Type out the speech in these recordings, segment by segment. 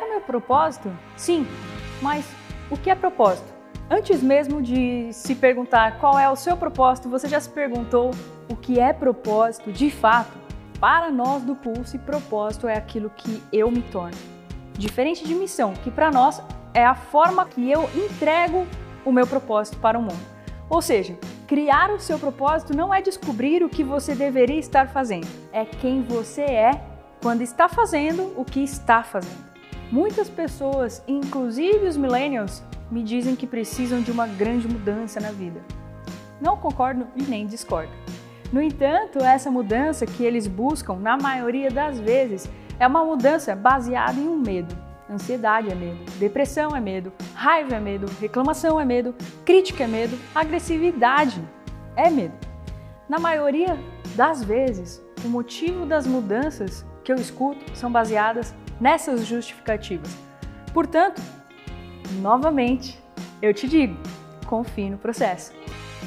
O meu propósito? Sim, mas o que é propósito? Antes mesmo de se perguntar qual é o seu propósito, você já se perguntou o que é propósito de fato? Para nós do Pulse, propósito é aquilo que eu me torno. Diferente de missão, que para nós é a forma que eu entrego o meu propósito para o mundo. Ou seja, criar o seu propósito não é descobrir o que você deveria estar fazendo, é quem você é quando está fazendo o que está fazendo. Muitas pessoas, inclusive os millennials, me dizem que precisam de uma grande mudança na vida. Não concordo e nem discordo. No entanto, essa mudança que eles buscam, na maioria das vezes, é uma mudança baseada em um medo. Ansiedade é medo, depressão é medo, raiva é medo, reclamação é medo, crítica é medo, agressividade é medo. Na maioria das vezes, o motivo das mudanças que eu escuto são baseadas nessas justificativas. Portanto, novamente, eu te digo, confie no processo.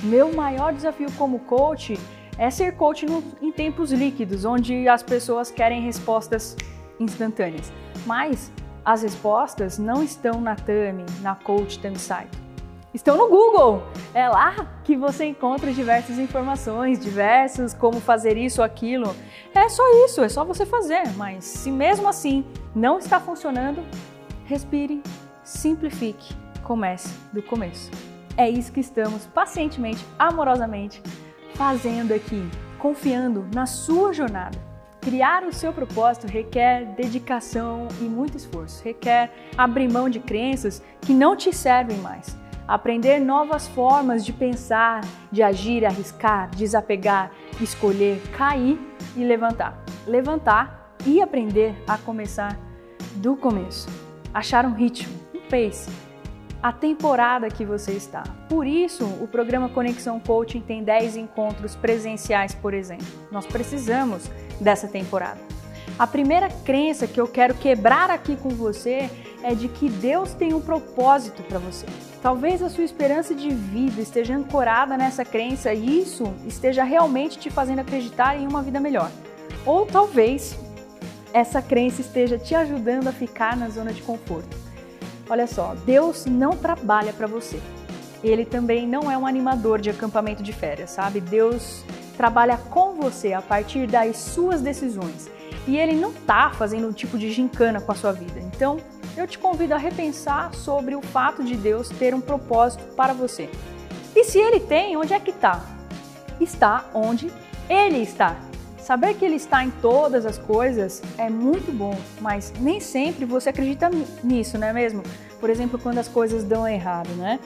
Meu maior desafio como coach é ser coach no, em tempos líquidos, onde as pessoas querem respostas instantâneas. Mas as respostas não estão na Tami, na Coach Tami Site. Estão no Google. É lá que você encontra diversas informações, diversos como fazer isso, aquilo. É só isso, é só você fazer. Mas se mesmo assim não está funcionando, respire, simplifique, comece do começo. É isso que estamos pacientemente, amorosamente fazendo aqui, confiando na sua jornada. Criar o seu propósito requer dedicação e muito esforço, requer abrir mão de crenças que não te servem mais, aprender novas formas de pensar, de agir, arriscar, desapegar, escolher, cair e levantar. Levantar e aprender a começar do começo. Achar um ritmo, um pace, a temporada que você está. Por isso, o programa Conexão Coaching tem 10 encontros presenciais, por exemplo. Nós precisamos dessa temporada. A primeira crença que eu quero quebrar aqui com você é de que Deus tem um propósito para você. Talvez a sua esperança de vida esteja ancorada nessa crença e isso esteja realmente te fazendo acreditar em uma vida melhor. Ou talvez essa crença esteja te ajudando a ficar na zona de conforto. Olha só, Deus não trabalha para você. Ele também não é um animador de acampamento de férias, sabe? Deus trabalha com você a partir das suas decisões. E ele não tá fazendo um tipo de gincana com a sua vida. Então, eu te convido a repensar sobre o fato de Deus ter um propósito para você. E se ele tem, onde é que está? Está onde ele está. Saber que ele está em todas as coisas é muito bom, mas nem sempre você acredita nisso, não é mesmo? Por exemplo, quando as coisas dão errado, né?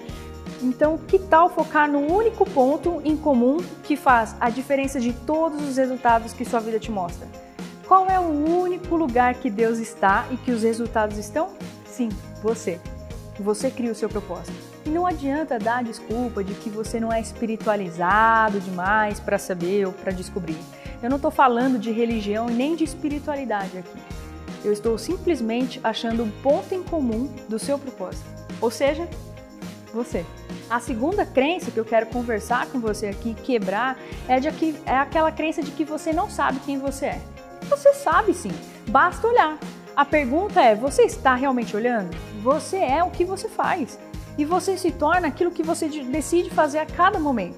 Então, que tal focar no único ponto em comum que faz a diferença de todos os resultados que sua vida te mostra? Qual é o único lugar que Deus está e que os resultados estão? Sim, você. Você cria o seu propósito. E não adianta dar desculpa de que você não é espiritualizado demais para saber ou para descobrir. Eu não estou falando de religião e nem de espiritualidade aqui. Eu estou simplesmente achando um ponto em comum do seu propósito. Ou seja, você. A segunda crença que eu quero conversar com você aqui, quebrar, é, de que, é aquela crença de que você não sabe quem você é. Você sabe sim, basta olhar. A pergunta é: você está realmente olhando? Você é o que você faz. E você se torna aquilo que você decide fazer a cada momento.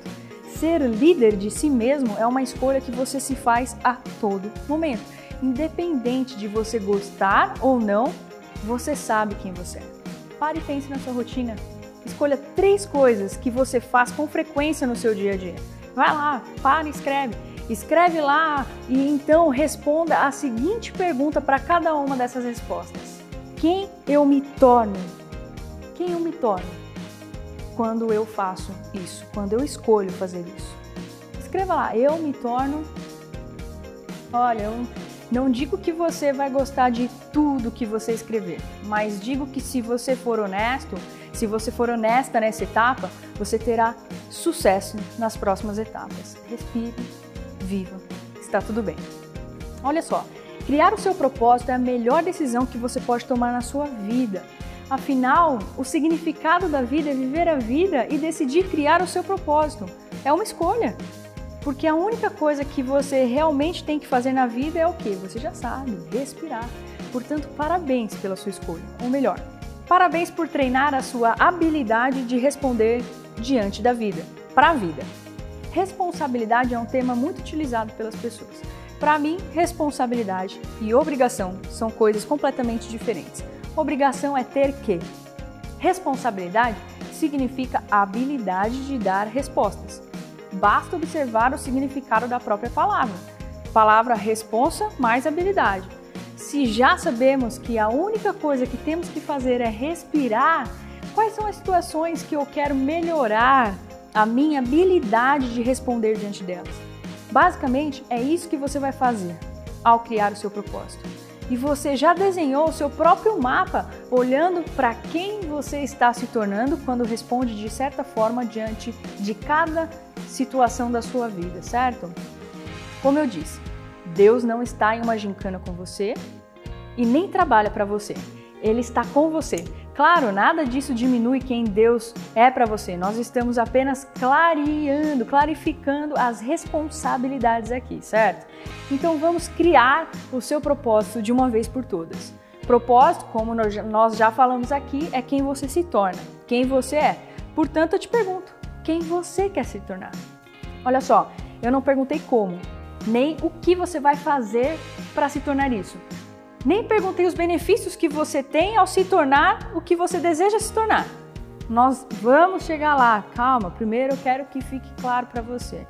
Ser líder de si mesmo é uma escolha que você se faz a todo momento. Independente de você gostar ou não, você sabe quem você é. Pare e pense na sua rotina. Escolha três coisas que você faz com frequência no seu dia a dia. Vai lá, para e escreve. Escreve lá e então responda a seguinte pergunta para cada uma dessas respostas: Quem eu me torno? Quem eu me torno? quando eu faço isso, quando eu escolho fazer isso. Escreva lá, eu me torno. Olha, eu não digo que você vai gostar de tudo que você escrever, mas digo que se você for honesto, se você for honesta nessa etapa, você terá sucesso nas próximas etapas. Respire, viva, está tudo bem. Olha só, criar o seu propósito é a melhor decisão que você pode tomar na sua vida. Afinal, o significado da vida é viver a vida e decidir criar o seu propósito. É uma escolha. Porque a única coisa que você realmente tem que fazer na vida é o que? Você já sabe, respirar. Portanto, parabéns pela sua escolha, ou melhor, parabéns por treinar a sua habilidade de responder diante da vida, para a vida. Responsabilidade é um tema muito utilizado pelas pessoas. Para mim, responsabilidade e obrigação são coisas completamente diferentes. Obrigação é ter que. Responsabilidade significa a habilidade de dar respostas. Basta observar o significado da própria palavra. Palavra responsa mais habilidade. Se já sabemos que a única coisa que temos que fazer é respirar, quais são as situações que eu quero melhorar a minha habilidade de responder diante delas? Basicamente, é isso que você vai fazer ao criar o seu propósito. E você já desenhou o seu próprio mapa olhando para quem você está se tornando quando responde de certa forma diante de cada situação da sua vida, certo? Como eu disse, Deus não está em uma gincana com você e nem trabalha para você. Ele está com você. Claro, nada disso diminui quem Deus é para você. Nós estamos apenas clareando, clarificando as responsabilidades aqui, certo? Então vamos criar o seu propósito de uma vez por todas. Propósito, como nós já falamos aqui, é quem você se torna, quem você é. Portanto, eu te pergunto, quem você quer se tornar? Olha só, eu não perguntei como, nem o que você vai fazer para se tornar isso. Nem perguntei os benefícios que você tem ao se tornar o que você deseja se tornar. Nós vamos chegar lá. Calma, primeiro eu quero que fique claro para você.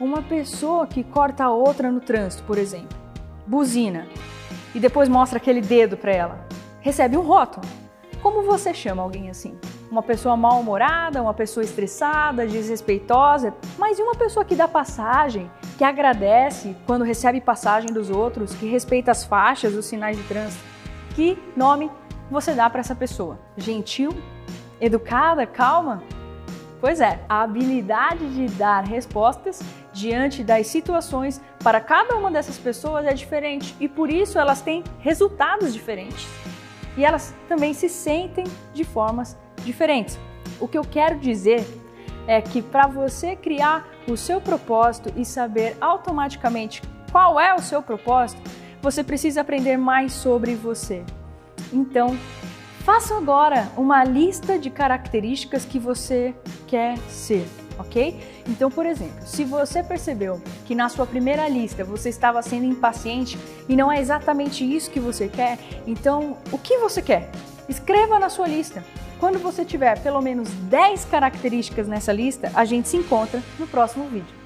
Uma pessoa que corta a outra no trânsito, por exemplo, buzina e depois mostra aquele dedo para ela, recebe um rótulo. Como você chama alguém assim? Uma pessoa mal-humorada, uma pessoa estressada, desrespeitosa, mas e uma pessoa que dá passagem, que agradece quando recebe passagem dos outros, que respeita as faixas, os sinais de trânsito? Que nome você dá para essa pessoa? Gentil? Educada? Calma? Pois é, a habilidade de dar respostas diante das situações para cada uma dessas pessoas é diferente e por isso elas têm resultados diferentes. E elas também se sentem de formas diferentes. O que eu quero dizer é que para você criar o seu propósito e saber automaticamente qual é o seu propósito, você precisa aprender mais sobre você. Então, faça agora uma lista de características que você quer ser, ok? Então, por exemplo, se você percebeu que na sua primeira lista você estava sendo impaciente e não é exatamente isso que você quer, então o que você quer? Escreva na sua lista. Quando você tiver pelo menos 10 características nessa lista, a gente se encontra no próximo vídeo.